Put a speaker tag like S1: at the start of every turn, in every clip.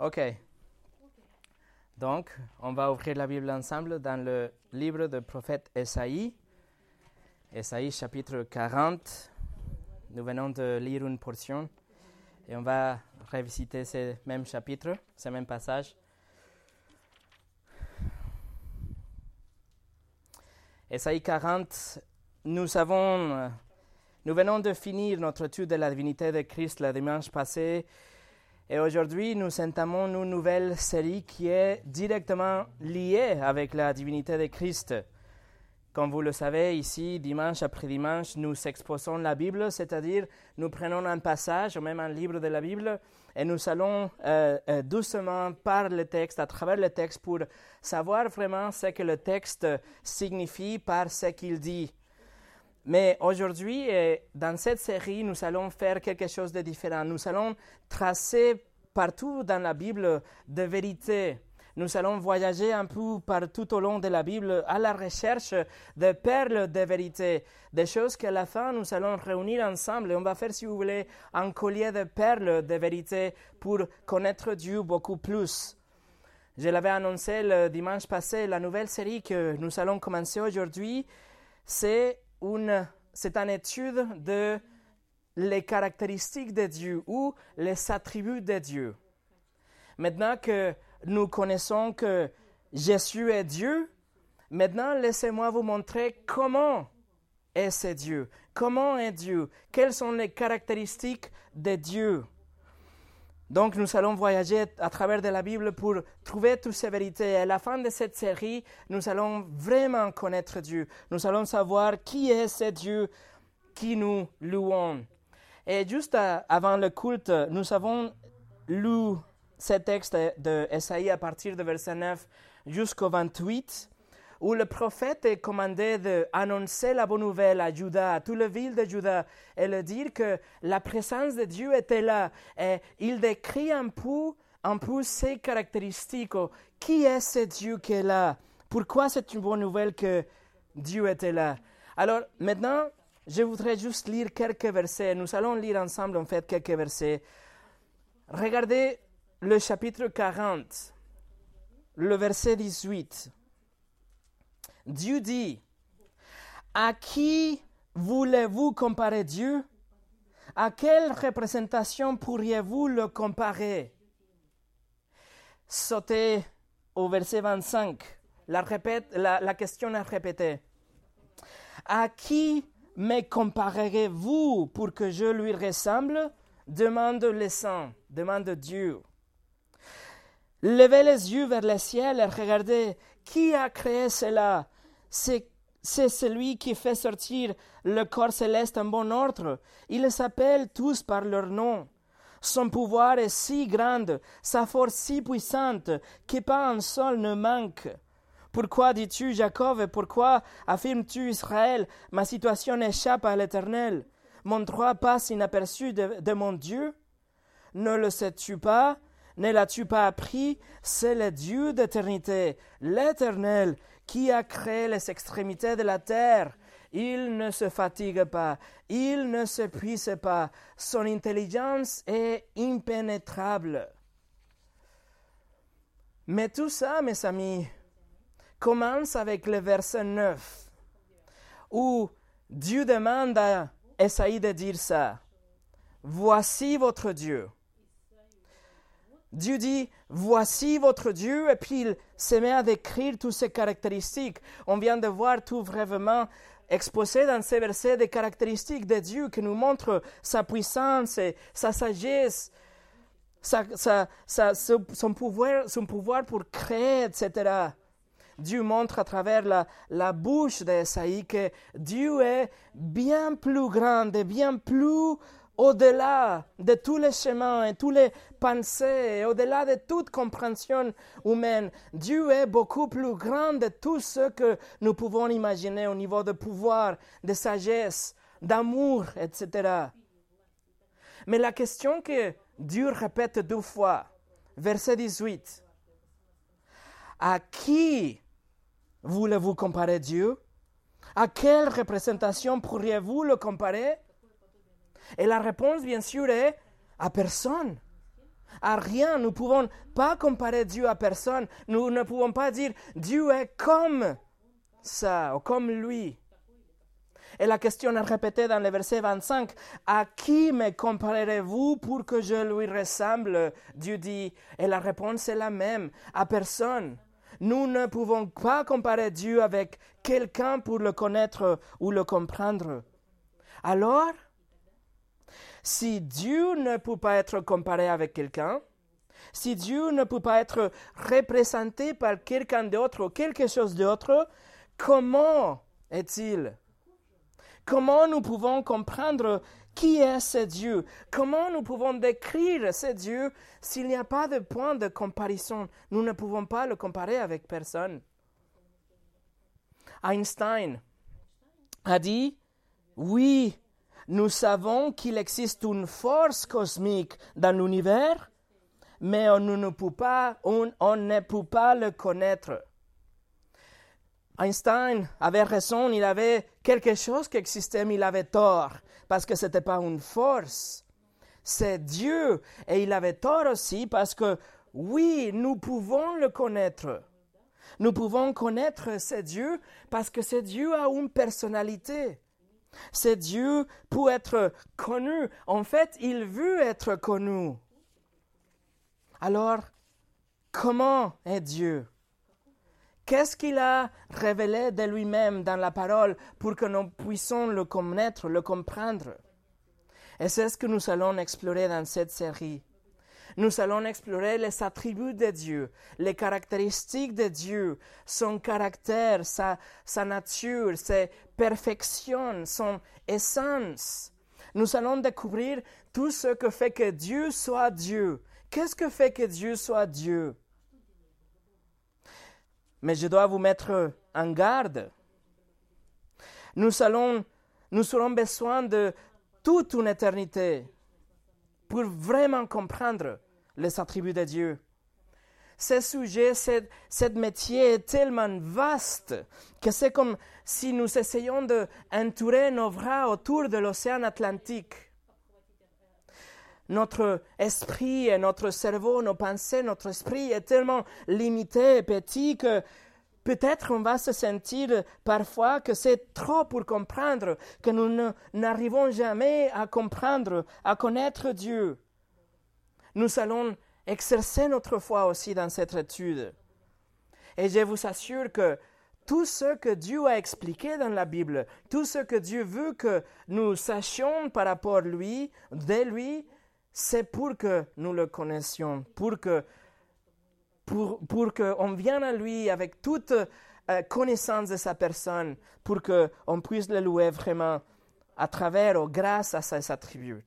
S1: Ok. Donc, on va ouvrir la Bible ensemble dans le livre du prophète Esaïe. Esaïe chapitre 40. Nous venons de lire une portion et on va revisiter ce même chapitre, ce même passage. Esaïe 40, nous avons, nous venons de finir notre étude de la divinité de Christ le dimanche passé et aujourd'hui, nous entamons une nouvelle série qui est directement liée avec la divinité de Christ. Comme vous le savez, ici, dimanche après dimanche, nous exposons la Bible, c'est-à-dire nous prenons un passage ou même un livre de la Bible et nous allons euh, euh, doucement par le texte, à travers le texte, pour savoir vraiment ce que le texte signifie par ce qu'il dit. Mais aujourd'hui, dans cette série, nous allons faire quelque chose de différent. Nous allons tracer partout dans la Bible des vérités. Nous allons voyager un peu partout au long de la Bible à la recherche de perles de vérité, des choses qu'à la fin nous allons réunir ensemble on va faire, si vous voulez, un collier de perles de vérité pour connaître Dieu beaucoup plus. Je l'avais annoncé le dimanche passé, la nouvelle série que nous allons commencer aujourd'hui, c'est c'est une étude de les caractéristiques de Dieu ou les attributs de Dieu. Maintenant que nous connaissons que Jésus est Dieu, maintenant laissez-moi vous montrer comment est ce Dieu, comment est Dieu, quelles sont les caractéristiques de Dieu? Donc nous allons voyager à travers de la Bible pour trouver toutes ces vérités. à la fin de cette série, nous allons vraiment connaître Dieu. Nous allons savoir qui est ce Dieu qui nous louons. Et juste avant le culte, nous avons lu ce texte de à partir de verset 9 jusqu'au 28 où le prophète est commandé d'annoncer la bonne nouvelle à Juda, à toute la ville de Juda, et de dire que la présence de Dieu était là. Et il décrit un peu, un peu ses caractéristiques. Qui est ce Dieu qui est là? Pourquoi c'est une bonne nouvelle que Dieu était là? Alors maintenant, je voudrais juste lire quelques versets. Nous allons lire ensemble en fait quelques versets. Regardez le chapitre 40, le verset 18. Dieu dit, à qui voulez-vous comparer Dieu? À quelle représentation pourriez-vous le comparer? Sautez au verset 25. La, question est répétée. À qui me comparerez-vous pour que je lui ressemble? Demande le sang, demande Dieu. Levez les yeux vers le ciel et regardez qui a créé cela c'est celui qui fait sortir le corps céleste en bon ordre. Ils les tous par leur nom. Son pouvoir est si grand, sa force si puissante, que pas un seul ne manque. Pourquoi dis-tu Jacob et pourquoi affirmes-tu Israël Ma situation échappe à l'Éternel? Mon droit passe inaperçu de, de mon Dieu? Ne le sais-tu pas? Ne l'as-tu pas appris? C'est le Dieu d'éternité, l'Éternel, qui a créé les extrémités de la terre? Il ne se fatigue pas, il ne s'épuise pas, son intelligence est impénétrable. Mais tout ça, mes amis, commence avec le verset 9, où Dieu demande à Esaïe de dire ça. Voici votre Dieu. Dieu dit, voici votre Dieu, et puis il se met à décrire toutes ses caractéristiques. On vient de voir tout vraiment exposé dans ces versets des caractéristiques de Dieu qui nous montrent sa puissance, et sa sagesse, son, pouvoir, son pouvoir pour créer, etc. Dieu montre à travers la, la bouche d'Esaïe que Dieu est bien plus grand et bien plus au-delà de tous les chemins et toutes les pensées, au-delà de toute compréhension humaine. Dieu est beaucoup plus grand de tout ce que nous pouvons imaginer au niveau de pouvoir, de sagesse, d'amour, etc. Mais la question que Dieu répète deux fois, verset 18, à qui voulez-vous comparer Dieu? À quelle représentation pourriez-vous le comparer? Et la réponse, bien sûr, est à personne. à rien. Nous ne pouvons pas comparer Dieu à personne. Nous ne pouvons pas dire Dieu est comme ça ou comme lui. Et la question est répétée dans le verset 25. À qui me comparerez-vous pour que je lui ressemble? Dieu dit. Et la réponse est la même. À personne. Nous ne pouvons pas comparer Dieu avec quelqu'un pour le connaître ou le comprendre. Alors, si Dieu ne peut pas être comparé avec quelqu'un, si Dieu ne peut pas être représenté par quelqu'un d'autre ou quelque chose d'autre, comment est-il? Comment nous pouvons comprendre qui est ce Dieu? Comment nous pouvons décrire ce Dieu s'il n'y a pas de point de comparaison? Nous ne pouvons pas le comparer avec personne. Einstein a dit, oui, nous savons qu'il existe une force cosmique dans l'univers, mais on ne, peut pas, on, ne peut pas le connaître. Einstein avait raison, il avait quelque chose qui existait, mais il avait tort, parce que ce n'était pas une force. C'est Dieu. Et il avait tort aussi parce que, oui, nous pouvons le connaître. Nous pouvons connaître ce Dieu parce que ce Dieu a une personnalité. Ce Dieu pour être connu. En fait, il veut être connu. Alors, comment est Dieu? Qu'est-ce qu'il a révélé de lui-même dans la parole pour que nous puissions le connaître, le comprendre? Et c'est ce que nous allons explorer dans cette série. Nous allons explorer les attributs de Dieu, les caractéristiques de Dieu, son caractère, sa, nature, ses perfections, son essence. Nous allons découvrir tout ce que fait que Dieu soit Dieu. Qu'est-ce que fait que Dieu soit Dieu? Mais je dois vous mettre en garde. Nous, allons, nous aurons besoin de toute une éternité pour vraiment comprendre les attributs de Dieu. Ce sujet, ce métier est tellement vaste que c'est comme si nous essayions d'entourer nos bras autour de l'océan Atlantique notre esprit et notre cerveau, nos pensées, notre esprit est tellement limité et petit que peut-être on va se sentir parfois que c'est trop pour comprendre, que nous n'arrivons jamais à comprendre, à connaître Dieu. Nous allons exercer notre foi aussi dans cette étude. Et je vous assure que tout ce que Dieu a expliqué dans la Bible, tout ce que Dieu veut que nous sachions par rapport à lui, de lui, c'est pour que nous le connaissions, pour que pour, pour qu'on vienne à lui avec toute euh, connaissance de sa personne, pour qu'on puisse le louer vraiment à travers ou grâce à ses attributs.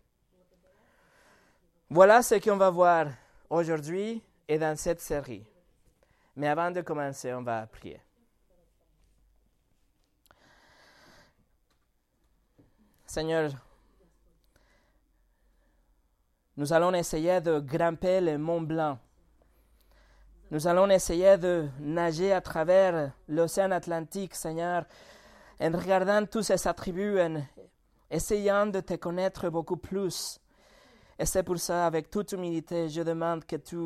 S1: Voilà ce qu'on va voir aujourd'hui et dans cette série. Mais avant de commencer, on va prier. Seigneur, nous allons essayer de grimper le Mont Blanc. Nous allons essayer de nager à travers l'océan Atlantique, Seigneur, en regardant tous ces attributs, en essayant de te connaître beaucoup plus. Et c'est pour ça, avec toute humilité, je demande que tu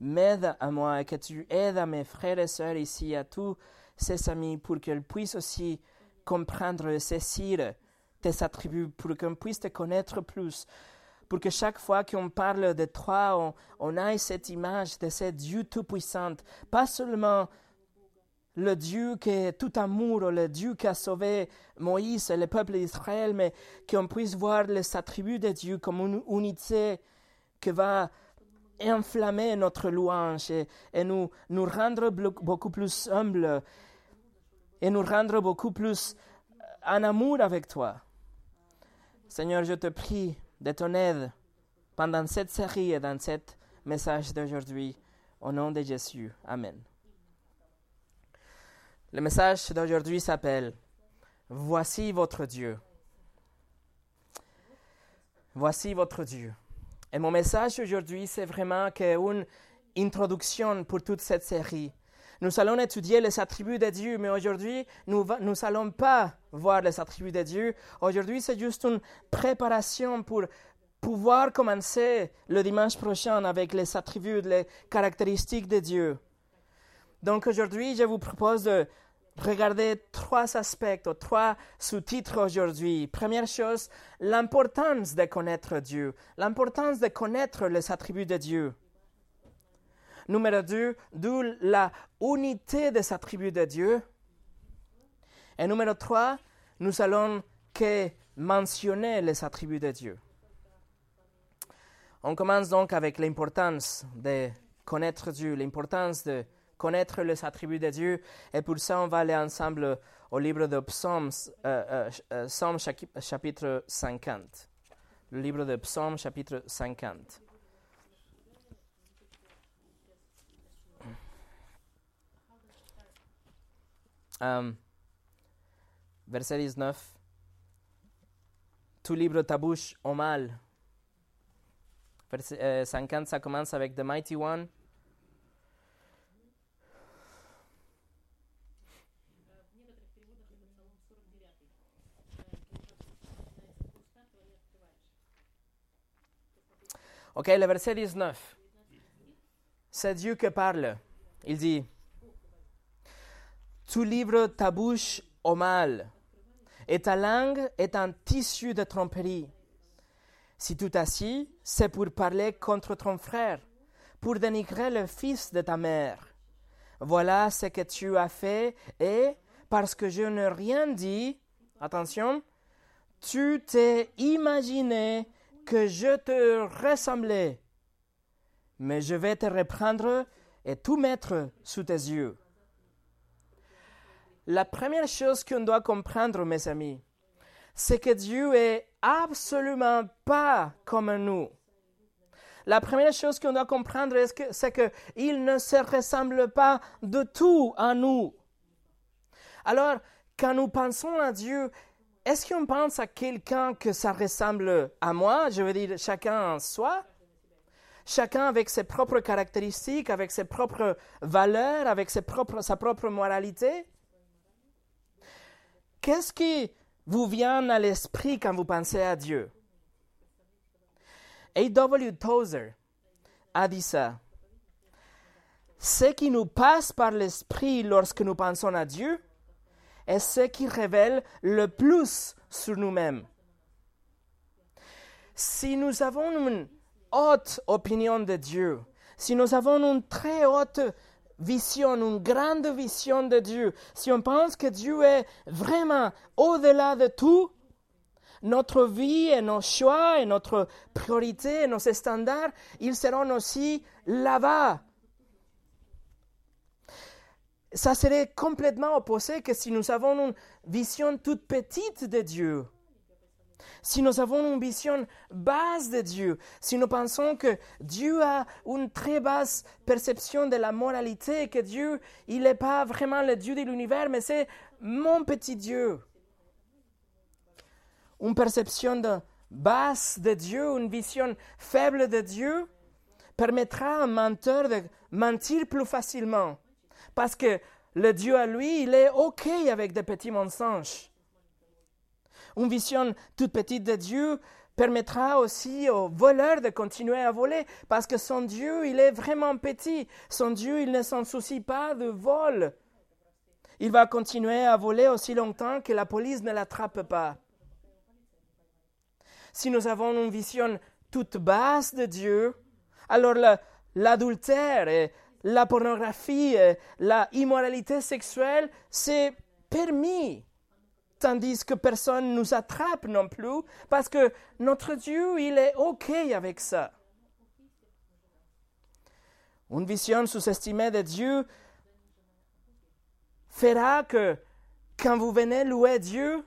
S1: m'aides à moi et que tu aides à mes frères et sœurs ici, à tous ces amis, pour qu'ils puissent aussi comprendre saisir tes attributs, pour qu'on puisse te connaître plus, pour que chaque fois qu'on parle de toi, on, on ait cette image de ce Dieu tout-puissant, pas seulement le Dieu qui est tout amour, le Dieu qui a sauvé Moïse et le peuple d'Israël, mais qu'on puisse voir les attributs de Dieu comme une unité qui va enflammer notre louange et, nous, nous rendre beaucoup plus humbles et nous rendre beaucoup plus en amour avec toi. Seigneur, je te prie de ton aide pendant cette série et dans ce message d'aujourd'hui. Au nom de Jésus. Amen. Le message d'aujourd'hui s'appelle Voici votre Dieu. Voici votre Dieu. Et mon message aujourd'hui, c'est vraiment une introduction pour toute cette série. Nous allons étudier les attributs de Dieu, mais aujourd'hui, nous n'allons pas voir les attributs de Dieu. Aujourd'hui, c'est juste une préparation pour pouvoir commencer le dimanche prochain avec les attributs, les caractéristiques de Dieu. Donc aujourd'hui, je vous propose de regarder trois aspects, trois sous-titres aujourd'hui. Première chose, l'importance de connaître Dieu, l'importance de connaître les attributs de Dieu. Numéro deux, d'où la unité des attributs de Dieu. Et numéro trois, nous allons que mentionner les attributs de Dieu. On commence donc avec l'importance de connaître Dieu, l'importance de connaître les attributs de Dieu. Et pour ça, on va aller ensemble au livre de Psaumes, euh, euh, Psaume chapitre 50. Le livre de Psaume chapitre 50. Um, verset 19. Tu livre ta bouche au mal. Verset 50, ça commence avec The Mighty One. Ok, le verset 19. C'est Dieu qui parle. Il dit, Tu livres ta bouche au mal, et ta langue est un tissu de tromperie. Si tu t'assis, c'est pour parler contre ton frère, pour dénigrer le fils de ta mère. Voilà ce que tu as fait, et parce que je n'ai rien dit, attention, tu t'es imaginé que je te ressemblais. Mais je vais te reprendre et tout mettre sous tes yeux. La première chose qu'on doit comprendre, mes amis, c'est que Dieu est absolument pas comme nous. La première chose qu'on doit comprendre, c'est qu'il ne se ressemble pas de tout à nous. Alors, quand nous pensons à Dieu, est-ce qu'on pense à quelqu'un que ça ressemble à moi? Je veux dire, chacun en soi Chacun avec ses propres caractéristiques, avec ses propres valeurs, avec ses propres, sa propre moralité Qu'est-ce qui vous vient à l'esprit quand vous pensez à Dieu? A.W. Tozer a dit ça. Ce qui nous passe par l'esprit lorsque nous pensons à Dieu est ce qui révèle le plus sur nous-mêmes. Si nous avons une haute opinion de Dieu, si nous avons une très haute vision, une grande vision de Dieu, si on pense que Dieu est vraiment au-delà de tout, notre vie et nos choix et notre priorité et nos standards, ils seront aussi là-bas ça serait complètement opposé que si nous avons une vision toute petite de Dieu. Si nous avons une vision basse de Dieu, si nous pensons que Dieu a une très basse perception de la moralité, que Dieu, il n'est pas vraiment le Dieu de l'univers, mais c'est mon petit Dieu. Une perception de basse de Dieu, une vision faible de Dieu, permettra à un menteur de mentir plus facilement parce que le Dieu à lui, il est OK avec des petits mensonges. Une vision toute petite de Dieu permettra aussi aux voleurs de continuer à voler, parce que son Dieu, il est vraiment petit. Son Dieu, il ne s'en soucie pas de vol. Il va continuer à voler aussi longtemps que la police ne l'attrape pas. Si nous avons une vision toute basse de Dieu, alors l'adultère et la pornographie, euh, la immoralité sexuelle, c'est permis. Tandis que personne ne nous attrape non plus, parce que notre Dieu, il est OK avec ça. Une vision sous-estimée de Dieu fera que quand vous venez louer Dieu,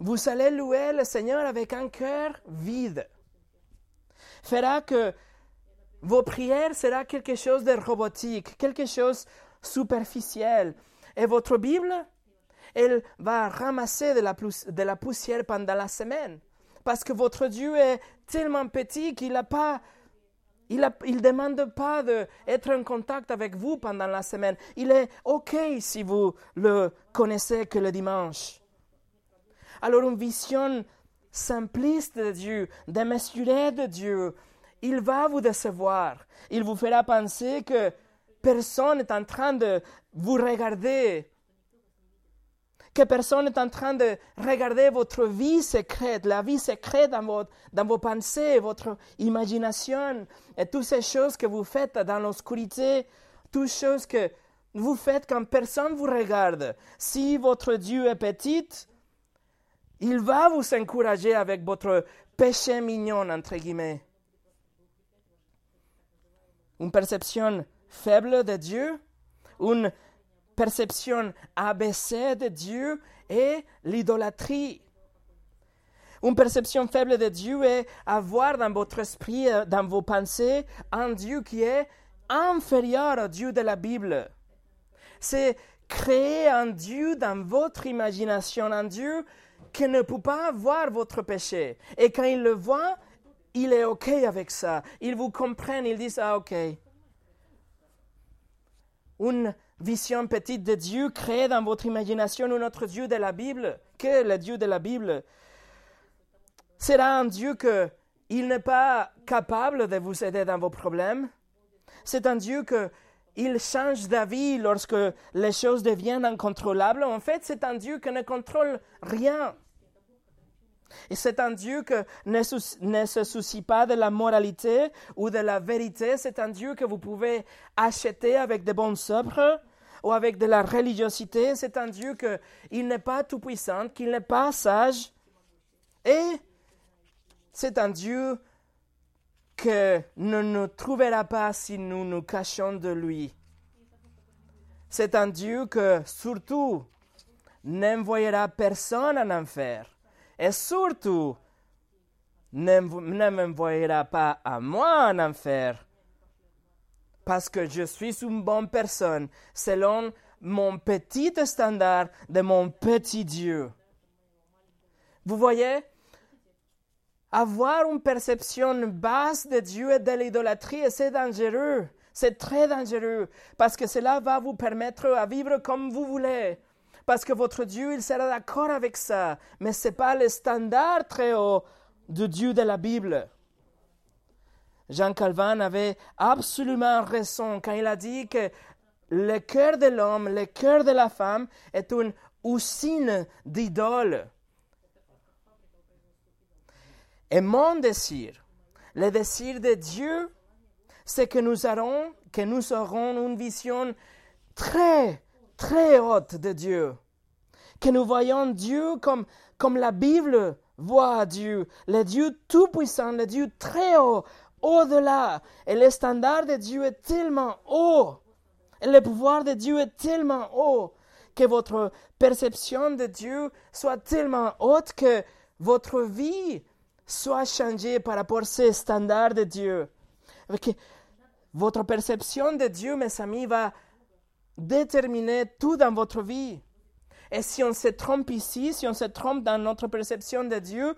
S1: vous allez louer le Seigneur avec un cœur vide. Fera que vos prières seront quelque chose de robotique, quelque chose superficiel. Et votre Bible, elle va ramasser de la, poussière pendant la semaine. Parce que votre Dieu est tellement petit qu'il n'a pas il ne demande pas d'être en contact avec vous pendant la semaine. Il est OK si vous le connaissez que le dimanche. Alors une vision simpliste de Dieu, démesuré de Dieu, il va vous décevoir. Il vous fera penser que personne n'est en train de vous regarder, que personne n'est en train de regarder votre vie secrète, la vie secrète dans, dans vos pensées, votre imagination, et toutes ces choses que vous faites dans l'obscurité, toutes choses que vous faites quand personne vous regarde. Si votre Dieu est petit, il va vous encourager avec votre péché mignon, entre guillemets. Une perception faible de Dieu, une perception abaissée de Dieu et l'idolâtrie. Une perception faible de Dieu est avoir dans votre esprit, euh, dans vos pensées, un Dieu qui est inférieur au Dieu de la Bible. C'est créer un Dieu dans votre imagination, un Dieu qui ne peut pas voir votre péché. Et quand il le voit, il est OK avec ça. Il vous comprend, il dit Ah, OK. Une vision petite de Dieu créée dans votre imagination un autre Dieu de la Bible, que le Dieu de la Bible, sera un Dieu que il n'est pas capable de vous aider dans vos problèmes. C'est un Dieu que il change d'avis lorsque les choses deviennent incontrôlables. En fait, c'est un Dieu qui ne contrôle rien. Et c'est un Dieu qui ne, se soucie pas de la moralité ou de la vérité. C'est un Dieu que vous pouvez acheter avec de bonnes œuvres ou avec de la religiosité. C'est un Dieu qu'il n'est pas tout-puissant, qu'il n'est pas sage. Et c'est un Dieu que ne nous trouvera pas si nous nous cachons de lui. C'est un Dieu que surtout n'envoyera personne en enfer. Et surtout, ne m'envoyera pas à moi en enfer. Parce que je suis une bonne personne selon mon petit standard de mon petit Dieu. Vous voyez, avoir une perception basse de Dieu et de l'idolâtrie, c'est dangereux. C'est très dangereux parce que cela va vous permettre à vivre comme vous voulez. Parce que votre Dieu, il sera d'accord avec ça. Mais ce n'est pas le standard très haut du Dieu de la Bible. Jean Calvin avait absolument raison quand il a dit que le cœur de l'homme, le cœur de la femme est une usine d'idoles. Et mon désir, le désir de Dieu, c'est que nous aurons, que nous aurons une vision très, très haute de Dieu. Que nous voyons Dieu comme, comme la Bible voit Dieu, le Dieu tout-puissant, le Dieu très haut, au-delà. Et le standard de Dieu est tellement haut. Et le pouvoir de Dieu est tellement haut que votre perception de Dieu soit tellement haute que votre vie soit changé par rapport à ces standards de Dieu. votre perception de Dieu, mes amis, va déterminer tout dans votre vie. Et si on se trompe ici, si on se trompe dans notre perception de Dieu,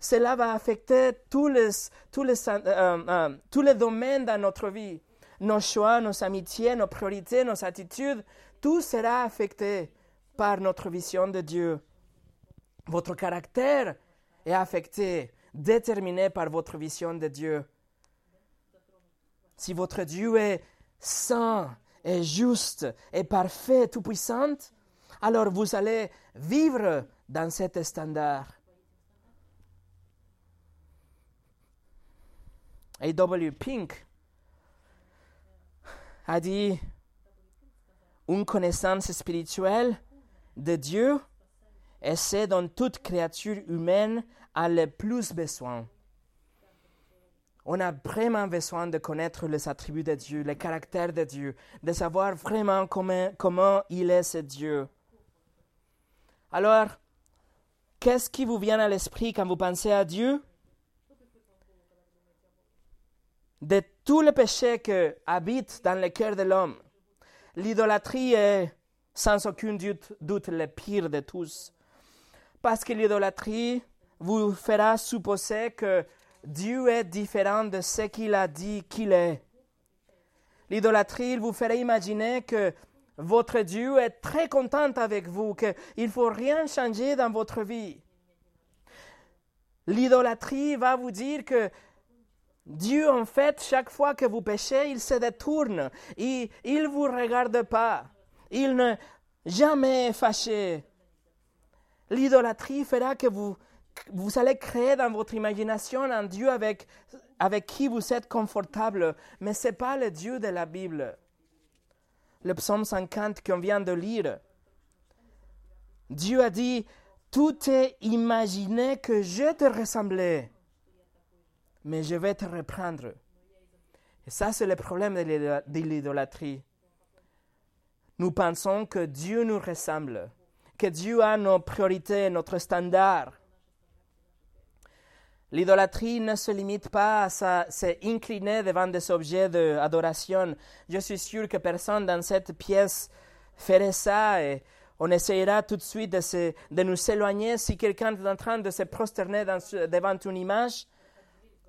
S1: cela va affecter tous les, tous les, euh, euh, tous les domaines dans notre vie. Nos choix, nos amitiés, nos priorités, nos attitudes, tout sera affecté par notre vision de Dieu. Votre caractère est affecté déterminé par votre vision de Dieu. Si votre Dieu est saint et juste et parfait, tout-puissant, alors vous allez vivre dans cet standard. A.W. Pink a dit une connaissance spirituelle de Dieu et c'est dont toute créature humaine a le plus besoin. On a vraiment besoin de connaître les attributs de Dieu, le caractère de Dieu, de savoir vraiment comment, comment il est ce Dieu. Alors, qu'est-ce qui vous vient à l'esprit quand vous pensez à Dieu? De tous les péchés qui habitent dans le cœur de l'homme, l'idolâtrie est sans aucun doute, doute le pire de tous. Parce que l'idolâtrie vous fera supposer que Dieu est différent de ce qu'il a dit qu'il est. L'idolâtrie, vous fera imaginer que votre Dieu est très content avec vous, qu'il ne faut rien changer dans votre vie. L'idolâtrie va vous dire que Dieu, en fait, chaque fois que vous péchez, il se détourne. Il ne vous regarde pas. Il n'est jamais fâché. L'idolâtrie fera que vous, vous allez créer dans votre imagination un Dieu avec, avec qui vous êtes confortable, mais ce n'est pas le Dieu de la Bible. Le psaume 50 qu'on vient de lire. Dieu a dit, tout est imaginé que je te ressemblais mais je vais te reprendre. Et ça, c'est le problème de l'idolâtrie. Nous pensons que Dieu nous ressemble, que Dieu a nos priorités, notre standard. L'idolâtrie ne se limite pas à s'incliner devant des objets d'adoration. Je suis sûr que personne dans cette pièce ferait ça et on essayera tout de suite de, nous éloigner si quelqu'un est en train de se prosterner devant une image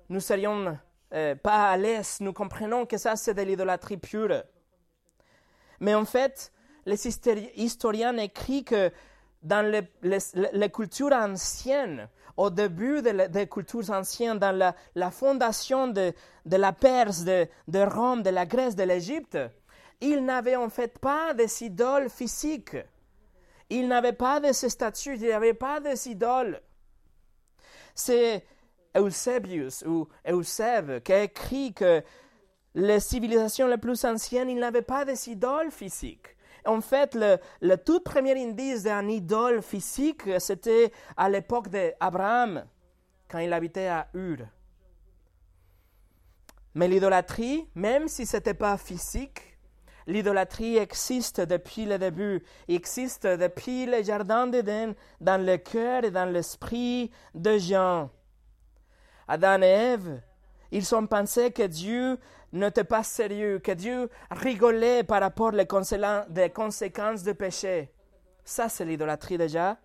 S1: nous serions euh, pas à l'aise, nous comprenons que ça c'est de l'idolâtrie pure. Mais en fait, les historiens écrivent que dans les, cultures anciennes, au début des cultures anciennes, dans la, fondation de, la Perse, de, Rome, de la Grèce, de l'Égypte, ils n'avaient en fait pas des idoles physiques. Ils n'avaient pas de ces statues, il n'y avait pas des idoles. C'est Eusebius ou Eusèbe qui a écrit que les civilisations les plus anciennes, ils n'avaient pas des idoles physiques. En fait, le, tout premier indice d'un idole physique, c'était à l'époque d'Abraham, quand il habitait à Ur. Mais l'idolâtrie, même si ce n'était pas physique, l'idolâtrie existe depuis le début, existe depuis le jardin d'Éden dans le cœur et dans l'esprit de gens. Adam et Ève, ils ont pensé que Dieu n'était pas sérieux, que Dieu rigolait par rapport aux conséquences du péché. Ça, c'est l'idolâtrie déjà.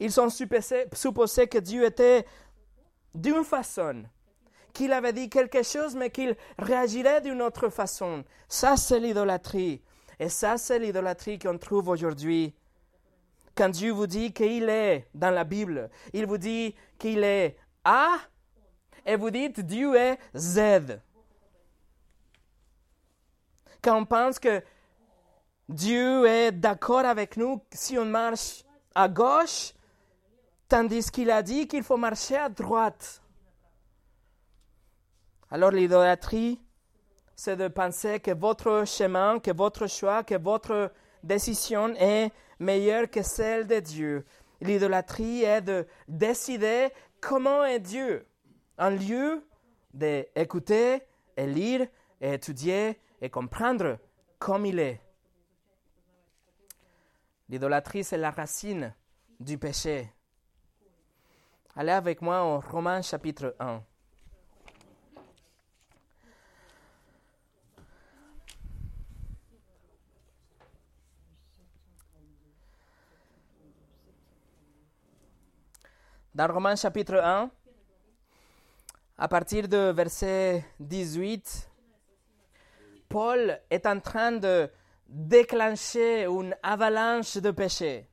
S1: Ils ont supposé, que Dieu était d'une façon, qu'il avait dit quelque chose, mais qu'il réagirait d'une autre façon. Ça, c'est l'idolâtrie. Et ça, c'est l'idolâtrie qu'on trouve aujourd'hui. Quand Dieu vous dit qu'il est dans la Bible, il vous dit qu'il est A et vous dites Dieu est Z. Quand on pense que Dieu est d'accord avec nous si on marche à gauche, tandis qu'il a dit qu'il faut marcher à droite. Alors l'idolâtrie, c'est de penser que votre chemin, que votre choix, que votre décision est meilleure que celle de Dieu. L'idolâtrie est de décider comment est Dieu un lieu d'écouter et lire et étudier et comprendre comme il est. L'idolâtrie, c'est la racine du péché. Allez avec moi au Romains chapitre 1. Dans Romains chapitre 1, à partir de verset 18, Paul est en train de déclencher une avalanche de péché.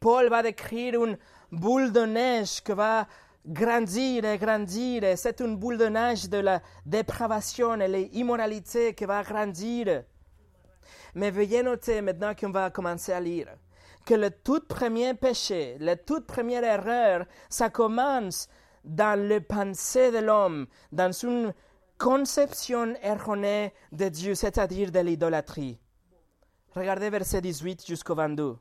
S1: Paul va décrire une boule de neige qui va grandir et grandir. c'est une boule de neige de la dépravation et l'immoralité qui va grandir. Mais veuillez noter maintenant qu'on va commencer à lire que le tout premier péché, la toute première erreur, ça commence dans le pensée de l'homme, dans une conception erronée de Dieu, c'est-à-dire de l'idolâtrie. Regardez verset 18 jusqu'au 22.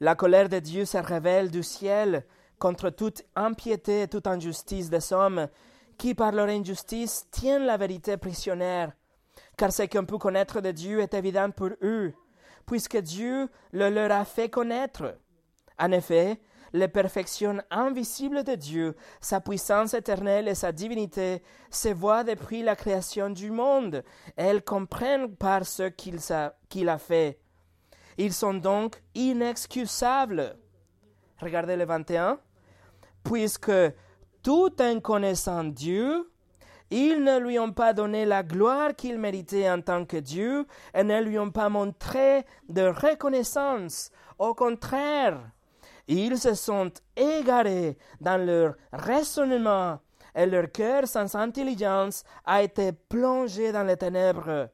S1: La colère de Dieu se révèle du ciel contre toute impiété et toute injustice des hommes qui, par leur injustice, tiennent la vérité prisonnière. Car ce qu'on peut connaître de Dieu est évident pour eux, puisque Dieu le leur a fait connaître. En effet, les perfections invisibles de Dieu, sa puissance éternelle et sa divinité se voient depuis la création du monde. Elles comprennent par ce qu'il a fait. Ils sont donc inexcusables. Regardez le 21. Puisque tout en connaissant Dieu, ils ne lui ont pas donné la gloire qu'il méritait en tant que Dieu et ne lui ont pas montré de reconnaissance. Au contraire, Ils se sont égarés dans leur raisonnement et leur cœur sans intelligence a été plongé dans les ténèbres.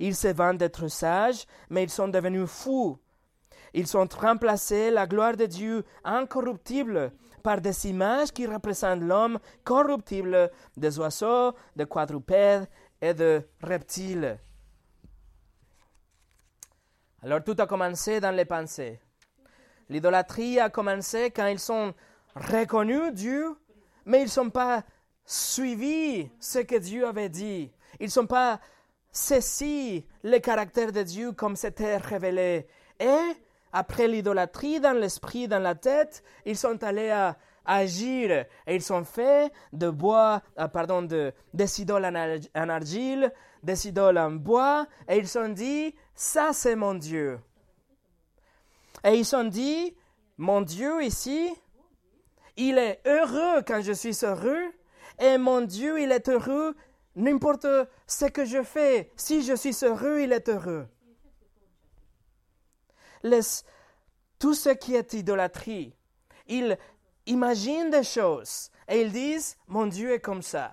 S1: Ils se vantent d'être sages, mais ils sont devenus fous. Ils ont remplacé la gloire de Dieu incorruptible par des images qui représentent l'homme corruptible, des oiseaux, des quadrupèdes et de reptiles. Alors tout a commencé dans les pensées. L'idolâtrie a commencé quand ils ont reconnu Dieu, mais ils ne sont pas suivis ce que Dieu avait dit. Ils ne sont pas saisis le caractère de Dieu comme c'était révélé. Et après l'idolâtrie dans l'esprit, dans la tête, ils sont allés à agir et ils sont faits de bois, euh, pardon, de, des idoles en, argile, des idoles en bois, et ils ont dit, ça c'est mon Dieu. Et ils ont dit, mon Dieu ici, il est heureux quand je suis heureux, et mon Dieu, il est heureux n'importe ce que je fais. Si je suis heureux, il est heureux tout ce qui est idolâtrie. Ils imaginent des choses et ils disent, mon Dieu est comme ça.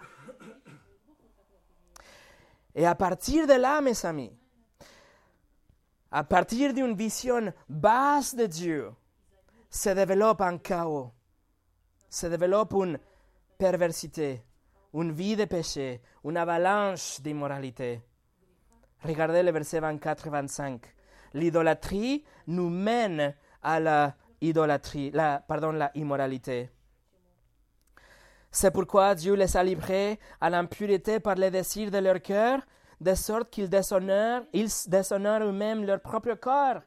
S1: Et à partir de là, mes amis, à partir d'une vision basse de Dieu, se développe un chaos, se développe une perversité, une vie de péché, une avalanche d'immoralité. Regardez le verset 24 et 25 l'idolâtrie nous mène à la idolâtrie, pardon, la. C'est pourquoi Dieu les a livrés à l'impureté par les désirs de leur cœur, de sorte qu'ils déshonorent, ils eux-mêmes leur propre corps.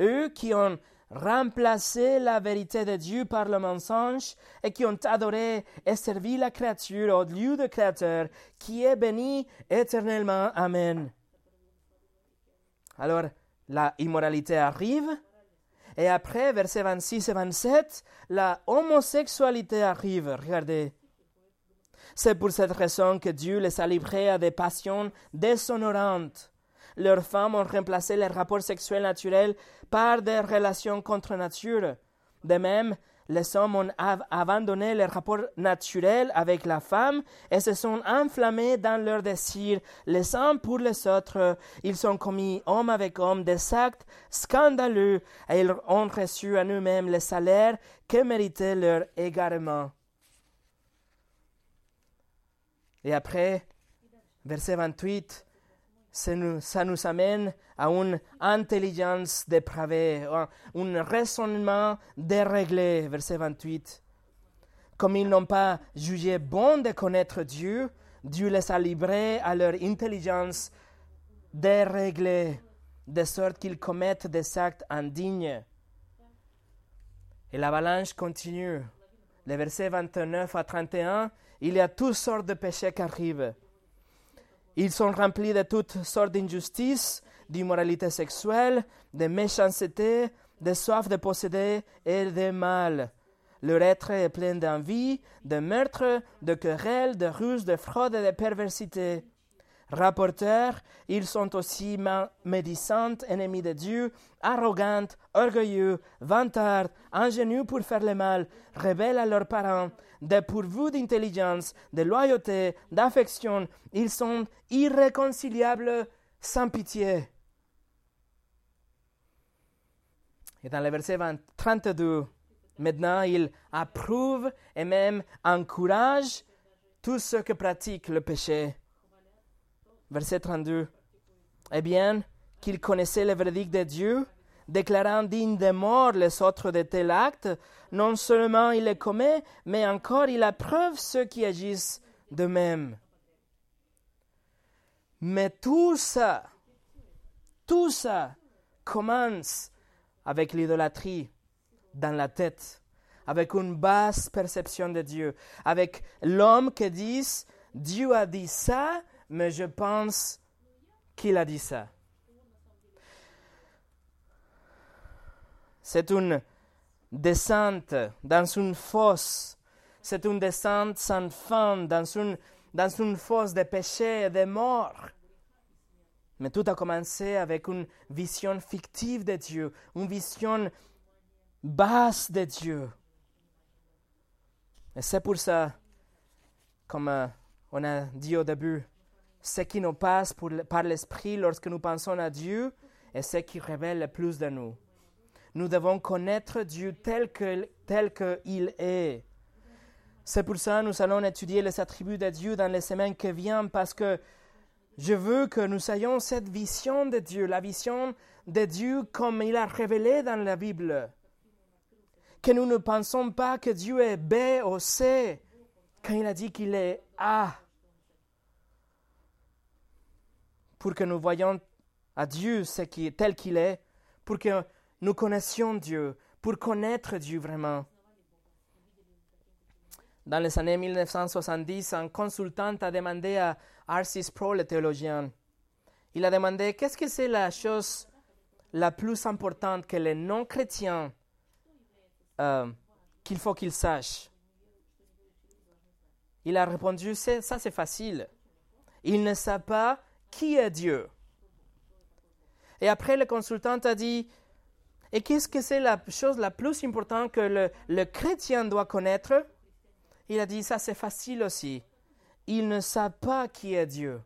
S1: Eux qui ont remplacé la vérité de Dieu par le mensonge et qui ont adoré et servi la créature au lieu du Créateur, qui est béni éternellement. Amen. Alors, la immoralité arrive, et après, versets 26 et 27, la homosexualité arrive. Regardez. C'est pour cette raison que Dieu les a livrés à des passions déshonorantes. Leurs femmes ont remplacé les rapports sexuels naturels par des relations contre nature. De même, les hommes ont abandonné les rapports naturels avec la femme et se sont enflammés dans leurs désirs les uns pour les autres. Ils ont commis homme avec homme des actes scandaleux et ils ont reçu à eux-mêmes le salaire que méritait leur égarement. Et après, verset 28, ça nous, amène à une intelligence dépravée, un raisonnement déréglé, verset 28. Comme ils n'ont pas jugé bon de connaître Dieu, Dieu les a livrés à leur intelligence déréglée, de sorte qu'ils commettent des actes indignes. Et l'avalanche continue. Les versets 29 à 31, il y a toutes sortes de péchés qui arrivent. Ils sont remplis de toutes sortes d'injustices, d'immoralité sexuelle, de méchanceté, de soif de posséder et de mal. Leur être est plein d'envie, de meurtre, de querelles, de ruses, de fraude et de perversité rapporteurs, ils sont aussi médisants, ennemis de Dieu, arrogants, orgueilleux, vantards, ingénus pour faire le mal, rebelles à leurs parents, dépourvus d'intelligence, de loyauté, d'affection, ils sont irréconciliables sans pitié. Et dans le verset 32, maintenant, il approuve et même encourage tous ceux qui pratiquent le péché verset 32. Eh bien, qu'il connaissait le verdict de Dieu, déclarant digne de mort les autres de tel acte, non seulement il les commet, mais encore il approuve ceux qui agissent de même. Mais tout ça, tout ça commence avec l'idolâtrie dans la tête, avec une basse perception de Dieu, avec l'homme qui dit Dieu a dit ça, mais je pense qu'il a dit ça. C'est une descente dans une fosse. C'est une descente sans fin dans une, fosse de péché et de mort. Mais tout a commencé avec une vision fictive de Dieu, une vision base de Dieu. Et c'est pour ça, comme euh, on a dit au début, ce qui nous passe par l'Esprit lorsque nous pensons à Dieu est ce qui révèle le plus de nous. Nous devons connaître Dieu tel qu'il tel que est. C'est pour ça que nous allons étudier les attributs de Dieu dans les semaines qui viennent parce que je veux que nous ayons cette vision de Dieu, la vision de Dieu comme il a révélé dans la Bible. Que nous ne pensons pas que Dieu est B ou C quand il a dit qu'il est A. Pour que nous voyions à Dieu ce qui est tel qu'il est, pour que nous connaissions Dieu, pour connaître Dieu vraiment. Dans les années 1970, un consultant a demandé à Arcis Pro, le théologien, il a demandé qu'est-ce que c'est la chose la plus importante que les non-chrétiens euh, qu'il faut qu'ils sachent? Il a répondu, ça c'est facile. Ils ne savent pas qui est Dieu. Et après, le consultant a dit, et qu'est-ce que c'est la chose la plus importante que le, chrétien doit connaître? Il a dit, ça c'est facile aussi. Ils ne savent pas qui est Dieu.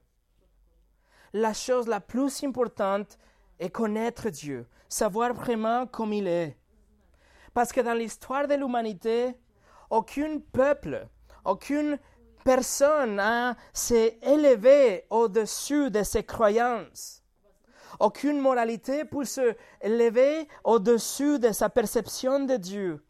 S1: La chose la plus importante est connaître Dieu, savoir vraiment comme il est. Parce que dans l'histoire de l'humanité, aucun peuple, aucune personne n'a s'est élevé au-dessus de ses croyances. Aucune moralité peut se élever au-dessus de sa perception de Dieu.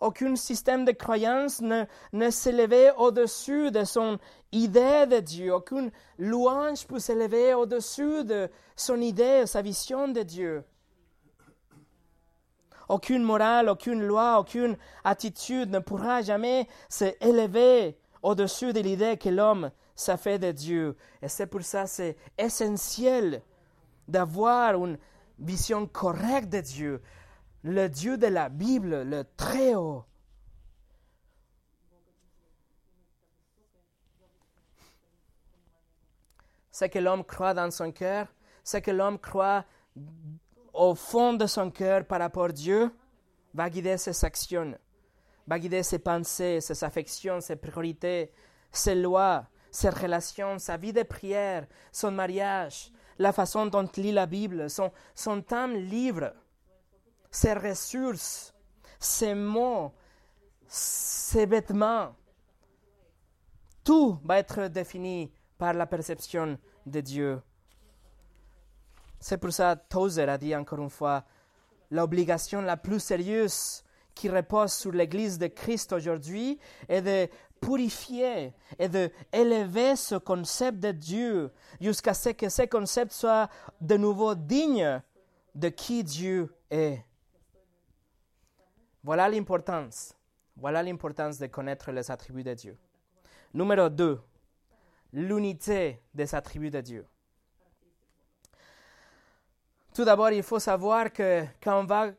S1: Aucun système de croyance ne, ne au-dessus de son idée de Dieu. Aucune louange peut s'élever au-dessus de son idée, sa vision de Dieu. Aucune morale, aucune loi, aucune attitude ne pourra jamais s'élever au-dessus de l'idée que l'homme s'est fait de Dieu. Et c'est pour ça c'est essentiel d'avoir une vision correcte de Dieu, le Dieu de la Bible, le Très-Haut. Ce que l'homme croit dans son cœur, ce que l'homme croit au fond de son cœur par rapport à Dieu, va guider ses actions, va guider ses pensées, ses affections, ses priorités, ses lois, ses relations, sa vie de prière, son mariage, la façon dont lit la Bible, son, son temps libre, ses ressources, ses mots, ses vêtements. Tout va être défini par la perception de Dieu. C'est pour ça Tozer a dit encore une fois, l'obligation la plus sérieuse qui repose sur l'Église de Christ aujourd'hui est de purifier et de élever ce concept de Dieu jusqu'à ce que ce concept soit de nouveau digne de qui Dieu est. Voilà l'importance. Voilà l'importance de connaître les attributs de Dieu. Numéro 2. L'unité des attributs de Dieu. Tout d'abord, il faut savoir que quand on va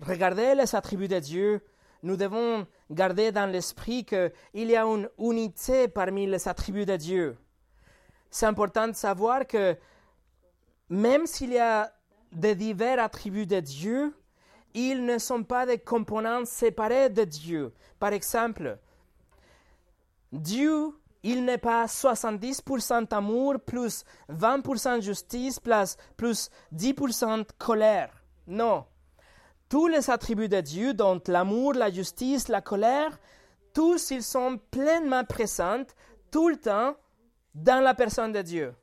S1: regarder les attributs de Dieu, nous devons garder dans l'esprit qu'il y a une unité parmi les attributs de Dieu. C'est important de savoir que même s'il y a de divers attributs de Dieu, ils ne sont pas des composants séparés de Dieu. Par exemple, Dieu, il n'est pas 70% amour plus 20% justice plus 10% colère. Non tous les attributs de Dieu, dont l'amour, la justice, la colère, tous ils sont pleinement présents tout le temps dans la personne de Dieu.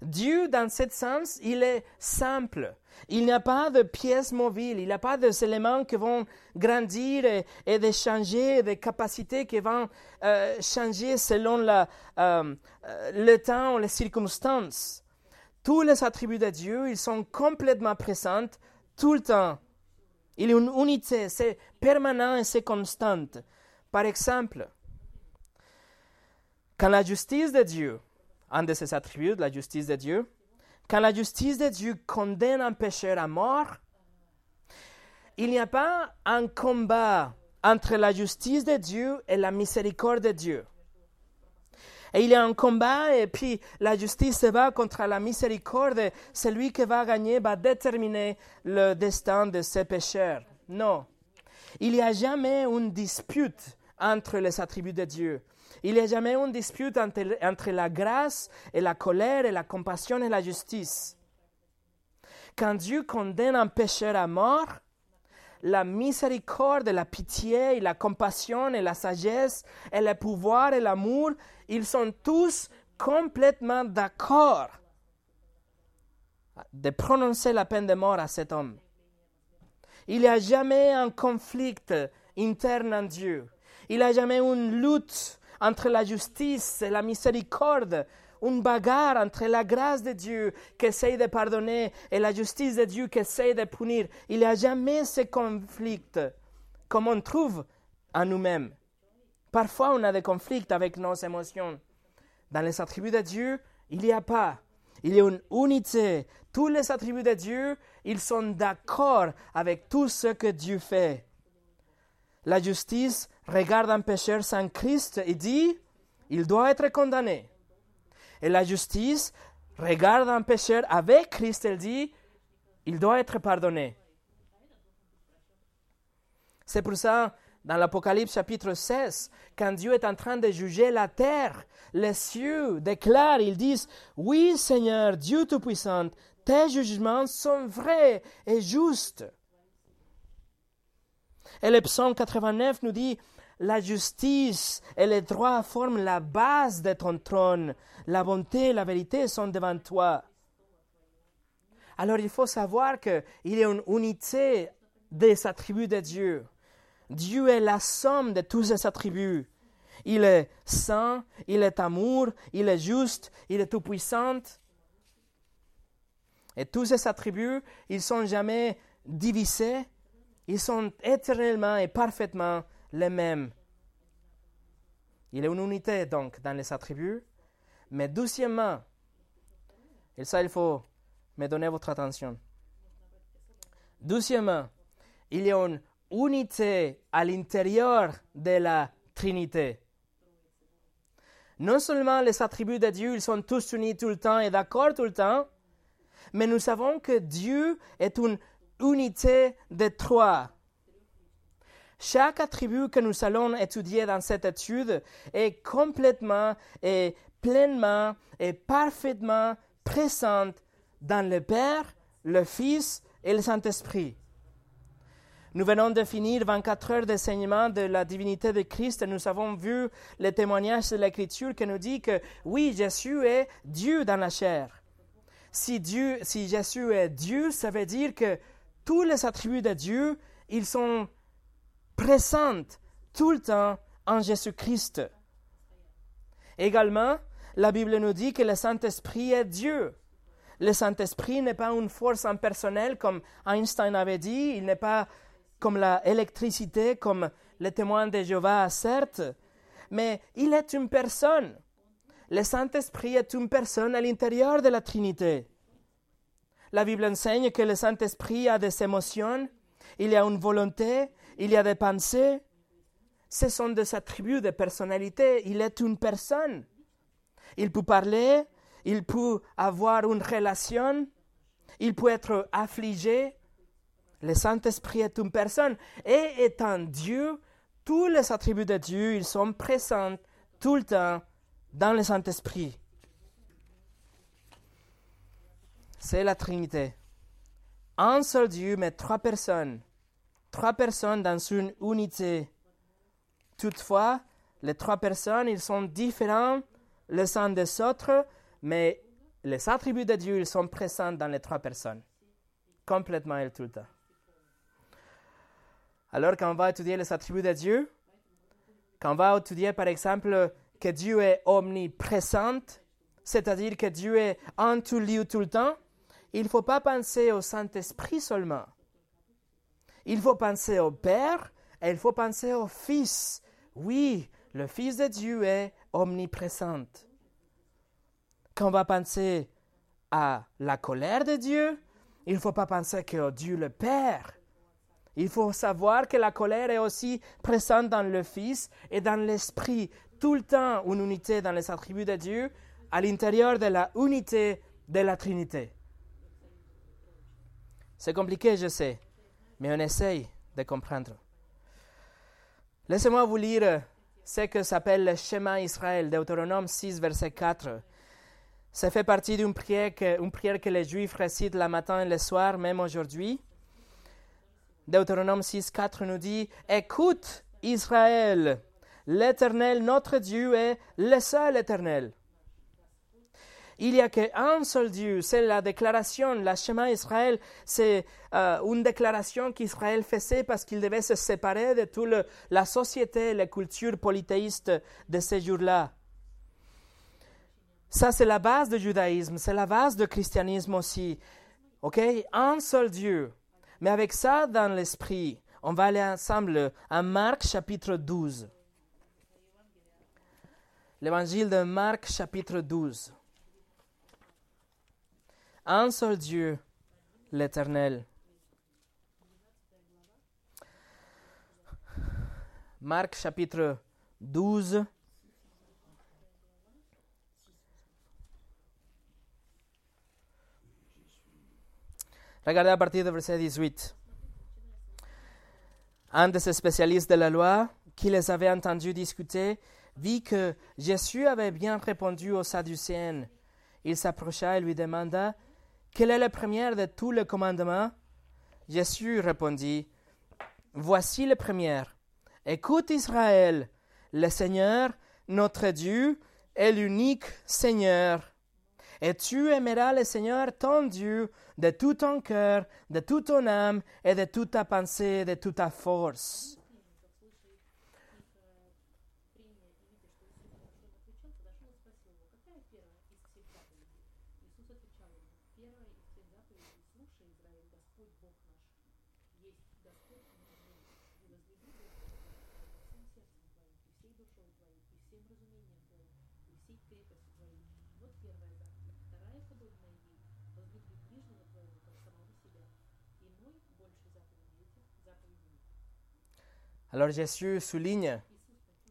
S1: Dieu, dans ce sens, il est simple. Il n'y a pas de pièces mobiles, il n'y a pas d'éléments qui vont grandir et, changer, des capacités qui vont euh, changer selon euh, le temps ou les circonstances. Tous les attributs de Dieu, ils sont complètement présents tout le temps. Il y a une unité, c'est permanent et c'est constant. Par exemple, quand la justice de Dieu, un de ses attributs, la justice de Dieu, quand la justice de Dieu condamne un pécheur à mort, il n'y a pas un combat entre la justice de Dieu et la miséricorde de Dieu. Et il y a un combat, et puis la justice se bat contre la miséricorde. Celui qui va gagner va déterminer le destin de ces pécheurs. Non. Il n'y a jamais une dispute entre les attributs de Dieu. Il n'y a jamais une dispute entre, entre, la grâce et la colère et la compassion et la justice. Quand Dieu condamne un pécheur à mort, la miséricorde, la pitié, la compassion et la sagesse et le pouvoir et l'amour, ils sont tous complètement d'accord de prononcer la peine de mort à cet homme. Il n'y a jamais un conflit interne en Dieu. Il n'y a jamais une lutte entre la justice et la miséricorde, une bagarre entre la grâce de Dieu qui essaie de pardonner et la justice de Dieu qui essaie de punir. Il n'y a jamais ce conflit comme on trouve en nous-mêmes. Parfois, on a des conflits avec nos émotions. Dans les attributs de Dieu, il n'y a pas. Il y a une unité. Tous les attributs de Dieu, ils sont d'accord avec tout ce que Dieu fait. La justice regarde un pécheur sans Christ et dit, il doit être condamné. Et la justice regarde un pécheur avec Christ et dit, il doit être pardonné. C'est pour ça, dans l'Apocalypse chapitre 16, quand Dieu est en train de juger la terre, les cieux déclarent, ils disent, oui Seigneur, Dieu Tout-Puissant, tes jugements sont vrais et justes. Et le psaume 89 nous dit, la justice et le droit forment la base de ton trône. La bonté et la vérité sont devant toi. Alors il faut savoir qu'il y a une unité des attributs de Dieu. Dieu est la somme de tous ses attributs. Il est saint, il est amour, il est juste, il est tout-puissant. Et tous ces attributs, ils sont jamais divisés, ils sont éternellement et parfaitement les mêmes. Il y a une unité donc dans les attributs, mais doucement, et ça il faut me donner votre attention, doucement, il y a une unité à l'intérieur de la Trinité. Non seulement les attributs de Dieu, ils sont tous unis tout le temps et d'accord tout le temps, mais nous savons que Dieu est une unité de trois. Chaque attribut que nous allons étudier dans cette étude est complètement et pleinement et parfaitement présent dans le Père, le Fils et le Saint-Esprit. Nous venons de finir 24 heures d'enseignement de la divinité de Christ et nous avons vu le témoignage de l'Écriture qui nous dit que oui, Jésus est Dieu dans la chair. Si, Dieu, si Jésus est Dieu, ça veut dire que tous les attributs de Dieu, ils sont présents tout le temps en Jésus-Christ. Également, la Bible nous dit que le Saint-Esprit est Dieu. Le Saint-Esprit n'est pas une force impersonnelle comme Einstein avait dit, il n'est pas comme l'électricité, comme le témoin de Jéhovah certes, mais il est une personne. Le Saint-Esprit est une personne à l'intérieur de la Trinité. La Bible enseigne que le Saint-Esprit a des émotions, il y a une volonté, il y a des pensées. Ce sont des attributs de personnalité. Il est une personne. Il peut parler, il peut avoir une relation, il peut être affligé. Le Saint-Esprit est une personne. Et étant Dieu, tous les attributs de Dieu, ils sont présents tout le temps dans le Saint-Esprit. C'est la Trinité. Un seul Dieu, mais trois personnes. Trois personnes dans une unité. Toutefois, les trois personnes, ils sont différents les uns des autres, mais les attributs de Dieu, ils sont présents dans les trois personnes. Complètement et tout le temps. Alors, quand on va étudier les attributs de Dieu, quand on va étudier, par exemple, que Dieu est omniprésent, c'est-à-dire que Dieu est en tout lieu tout le temps, il ne faut pas penser au Saint-Esprit seulement. Il faut penser au Père et il faut penser au Fils. Oui, le Fils de Dieu est omniprésent. Quand on va penser à la colère de Dieu, il ne faut pas penser que Dieu le Père. Il faut savoir que la colère est aussi présente dans le Fils et dans l'Esprit, tout le temps une unité dans les attributs de Dieu, à l'intérieur de la unité de la Trinité. C'est compliqué, je sais, mais on essaye de comprendre. Laissez-moi vous lire ce que s'appelle le schéma Israël, Deutéronome 6, verset 4. Ça fait partie d'une prière, que, prière que les Juifs récitent le matin et le soir, même aujourd'hui. Deutéronome 6, 4 nous dit Écoute, Israël, l'Éternel, notre Dieu, est le seul Éternel. Il n'y a qu'un seul Dieu. C'est la déclaration, la schéma Israël. C'est euh, une déclaration qu'Israël faisait parce qu'il devait se séparer de toute la société, la culture polythéiste de ces jours-là. Ça, c'est la base du judaïsme, c'est la base du christianisme aussi. OK? Un seul Dieu. Mais avec ça dans l'esprit, on va aller ensemble à Marc chapitre 12. L'évangile de Marc chapitre 12 un seul Dieu, l'Éternel. Marc chapitre 12. Regardez à partir du verset 18. Un de ces spécialistes de la loi, qui les avait entendus discuter, vit que Jésus avait bien répondu aux Sadducéens. Il s'approcha et lui demanda quelle est la première de tous les commandements? Jésus répondit, Voici la première. Écoute Israël, le Seigneur, notre Dieu, est l'unique Seigneur. Et tu aimeras le Seigneur ton Dieu de tout ton cœur, de toute ton âme et de toute ta pensée, de toute ta force. Alors Jésus souligne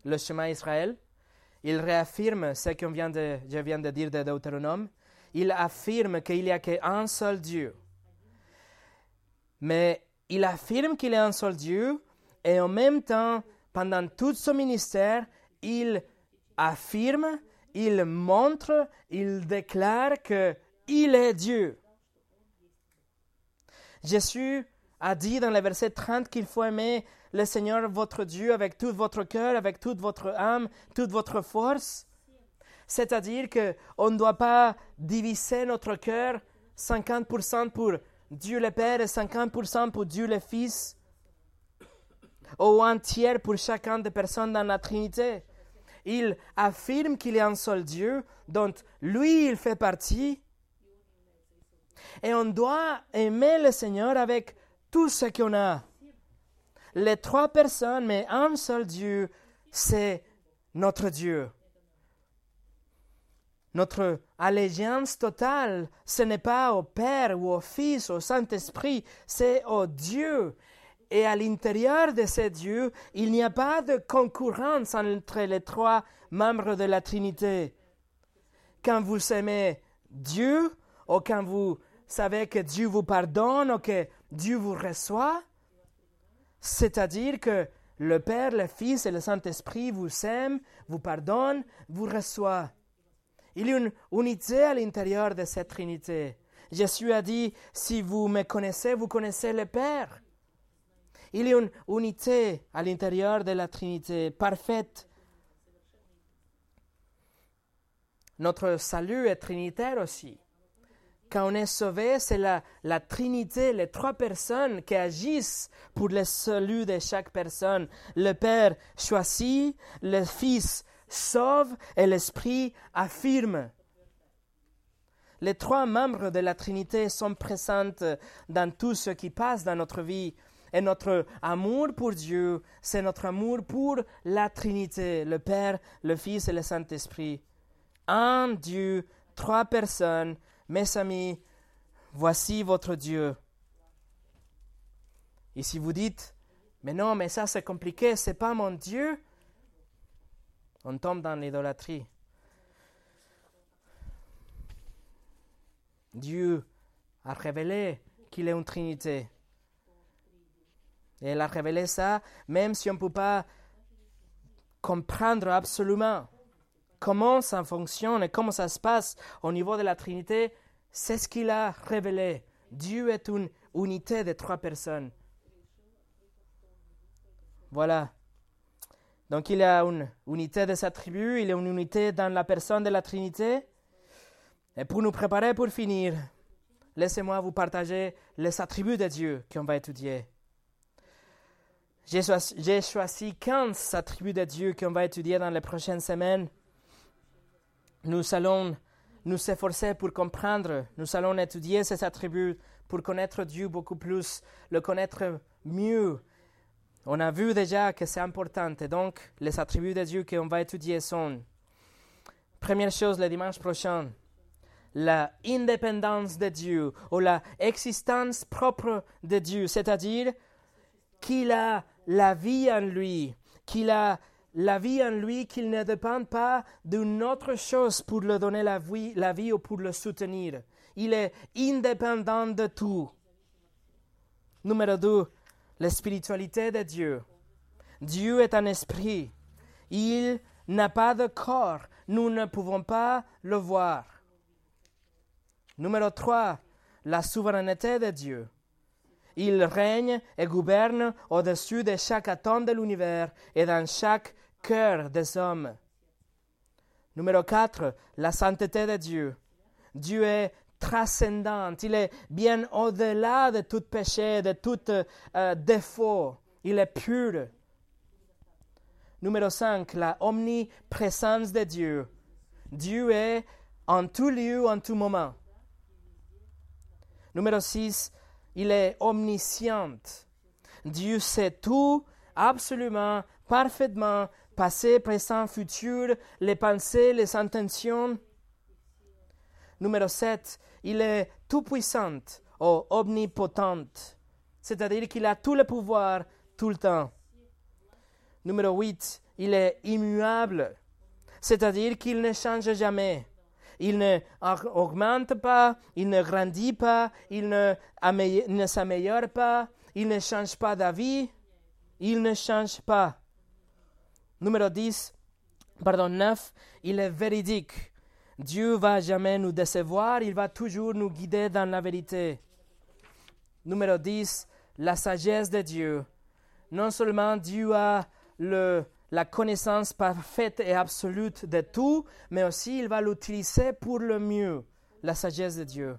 S1: le chemin Israël. Il réaffirme ce que vient de, je viens de dire de Deutéronome. Il affirme qu'il n'y a qu'un seul Dieu. Mais il affirme qu'il est un seul Dieu et en même temps, pendant tout son ministère, il affirme, il montre, il déclare qu'il est Dieu. Jésus a dit dans le verset 30 qu'il faut aimer le Seigneur votre Dieu avec tout votre cœur, avec toute votre âme, toute votre force. C'est-à-dire qu'on ne doit pas diviser notre cœur 50% pour Dieu le Père et 50% pour Dieu le Fils, ou un tiers pour chacun des personnes dans la Trinité. Il affirme qu'il a un seul Dieu, dont lui il fait partie. Et on doit aimer le Seigneur avec tout ce qu'on a les trois personnes, mais un seul Dieu, c'est notre Dieu. Notre allégeance totale, ce n'est pas au Père ou au Fils, au Saint-Esprit, c'est au Dieu. Et à l'intérieur de ce Dieu, il n'y a pas de concurrence entre les trois membres de la Trinité. Quand vous aimez Dieu, ou vous savez que Dieu vous pardonne, ou que Dieu vous reçoit, c'est-à-dire que le Père, le Fils et le Saint-Esprit vous aiment, vous pardonnent, vous reçoivent. Il y a une unité à l'intérieur de cette Trinité. Jésus a dit, si vous me connaissez, vous connaissez le Père. Il y a une unité à l'intérieur de la Trinité parfaite. Notre salut est trinitaire aussi quand on est sauvé, c'est la, la, Trinité, les trois personnes qui agissent pour le salut de chaque personne. Le Père choisit, le Fils sauve et l'Esprit affirme. Les trois membres de la Trinité sont présents dans tout ce qui passe dans notre vie. Et notre amour pour Dieu, c'est notre amour pour la Trinité, le Père, le Fils et le Saint-Esprit. Un Dieu, trois personnes, mes amis, voici votre Dieu. Et si vous dites, mais non, mais ça c'est compliqué, c'est pas mon Dieu, on tombe dans l'idolâtrie. Dieu a révélé qu'il est une Trinité. Et il a révélé ça, même si on ne peut pas comprendre absolument comment ça fonctionne et comment ça se passe au niveau de la Trinité, c'est ce qu'il a révélé. Dieu est une unité de trois personnes. Voilà. Donc il y a une unité de sa tribu, il y a une unité dans la personne de la Trinité. Et pour nous préparer pour finir, laissez-moi vous partager les attributs de Dieu qu'on va étudier. J'ai choisi 15 attributs de Dieu qu'on va étudier dans les prochaines semaines. Nous allons nous efforcer pour comprendre, nous allons étudier ces attributs pour connaître Dieu beaucoup plus, le connaître mieux. On a vu déjà que c'est important et donc les attributs de Dieu qu'on va étudier sont, première chose le dimanche prochain, la indépendance de Dieu ou la existence propre de Dieu, c'est-à-dire qu'il a la vie en lui, qu'il a la vie en lui, qu'il ne dépend pas d'une autre chose pour lui donner la vie, la vie ou pour le soutenir. Il est indépendant de tout. Numéro 2, la spiritualité de Dieu. Dieu est un esprit. Il n'a pas de corps. Nous ne pouvons pas le voir. Numéro 3, la souveraineté de Dieu. Il règne et gouverne au-dessus de chaque atome de l'univers et dans chaque cœur des hommes. Numéro 4, la sainteté de Dieu. Dieu est transcendant, il est bien au-delà de tout péché, de tout euh, défaut. Il est pur. Numéro 5, la omniprésence de Dieu. Dieu est en tout lieu, en tout moment. Numéro 6, il est omniscient. Dieu sait tout, absolument, parfaitement, passé, présent, futur, les pensées, les intentions. Numéro 7, il est tout-puissant ou omnipotent, c'est-à-dire qu'il a tout le pouvoir tout le temps. Numéro 8, il est immuable, c'est-à-dire qu'il ne change jamais. Il ne augmente pas, il ne grandit pas, il ne, s'améliore pas, il ne change pas d'avis, il ne change pas. Numéro 10, pardon, 9, il est véridique. Dieu va jamais nous décevoir, il va toujours nous guider dans la vérité. Numéro 10, la sagesse de Dieu. Non seulement Dieu a le, la connaissance parfaite et absolue de tout, mais aussi il va l'utiliser pour le mieux, la sagesse de Dieu.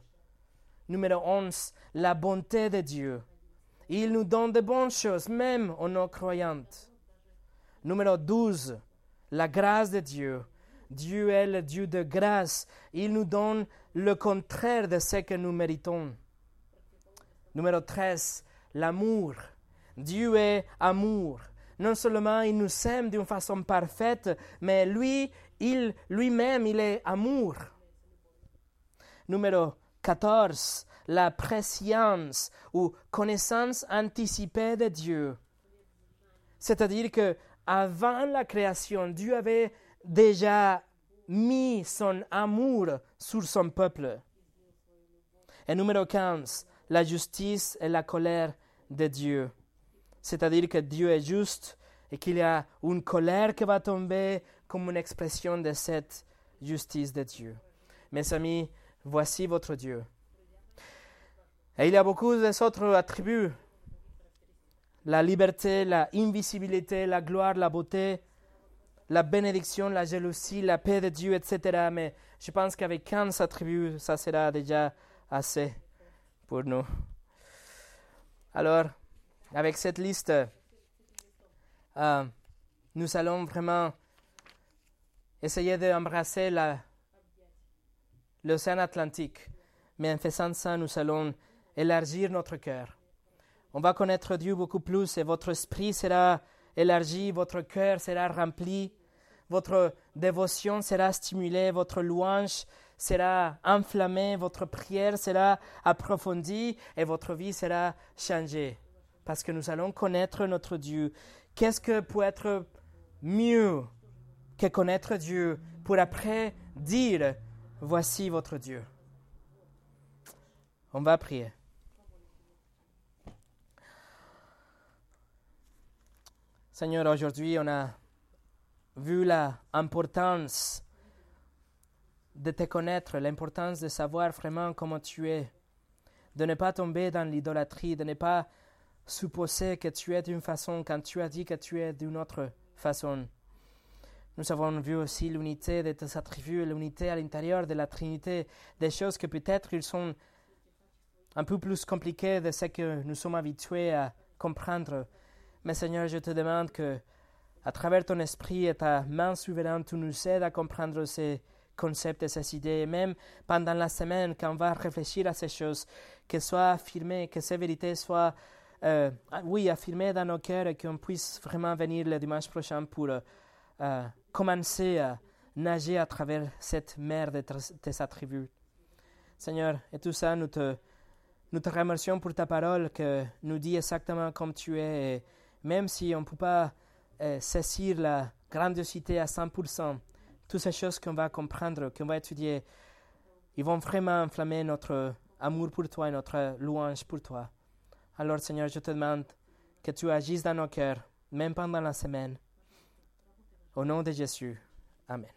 S1: Numéro 11, la bonté de Dieu. Il nous donne de bonnes choses, même aux non-croyantes. Numéro 12, la grâce de Dieu. Dieu est le Dieu de grâce. Il nous donne le contraire de ce que nous méritons. Numéro 13, l'amour. Dieu est amour non seulement il nous aime d'une façon parfaite, mais lui, il, lui-même, il est amour. Numéro 14, la préscience ou connaissance anticipée de Dieu. C'est-à-dire que avant la création, Dieu avait déjà mis son amour sur son peuple. Et numéro 15, la justice et la colère de Dieu c'est-à-dire que Dieu est juste et qu'il y a une colère qui va tomber comme une expression de cette justice de Dieu. Mes amis, voici votre Dieu. Et il y a beaucoup d'autres attributs. La liberté, la invisibilité, la gloire, la beauté, la bénédiction, la jalousie, la paix de Dieu, etc. Mais je pense qu'avec 15 attributs, ça sera déjà assez pour nous. Alors, avec cette liste, euh, nous allons vraiment essayer d'embrasser l'océan Atlantique. Mais en faisant ça, nous allons élargir notre cœur. On va connaître Dieu beaucoup plus et votre esprit sera élargi, votre cœur sera rempli, votre dévotion sera stimulée, votre louange sera enflammée, votre prière sera approfondie et votre vie sera changée parce que nous allons connaître notre Dieu. Qu'est-ce que peut être mieux que connaître Dieu pour après dire, voici votre Dieu? On va prier. Seigneur, aujourd'hui, on a vu l'importance de te connaître, l'importance de savoir vraiment comment tu es, de ne pas tomber dans l'idolâtrie, de ne pas supposer que tu es d'une façon quand tu as dit que tu es d'une autre façon. Nous avons vu aussi l'unité de tes attributs, l'unité à l'intérieur de la Trinité, des choses que peut-être ils sont un peu plus compliquées de ce que nous sommes habitués à comprendre. Mais Seigneur, je te demande que, à travers ton esprit et ta main souveraine, tu nous aides à comprendre ces concepts et ces idées. Et même pendant la semaine, quand on va réfléchir à ces choses, qu'elles soient affirmées, que ces vérités soient, euh, oui, affirmées dans nos cœurs et qu'on puisse vraiment venir le dimanche prochain pour euh, commencer à nager à travers cette mer de tes attributs. Seigneur, et tout ça, nous te, nous te remercions pour ta parole que nous dit exactement comme tu es. Et même si on ne peut pas euh, saisir la grandiosité à 100%, toutes ces choses qu'on va comprendre, qu'on va étudier, ils vont vraiment enflammer notre amour pour toi et notre louange pour toi. Alors Seigneur, je te demande que tu agisses dans nos cœurs, même pendant la semaine. Au nom de Jésus. Amen.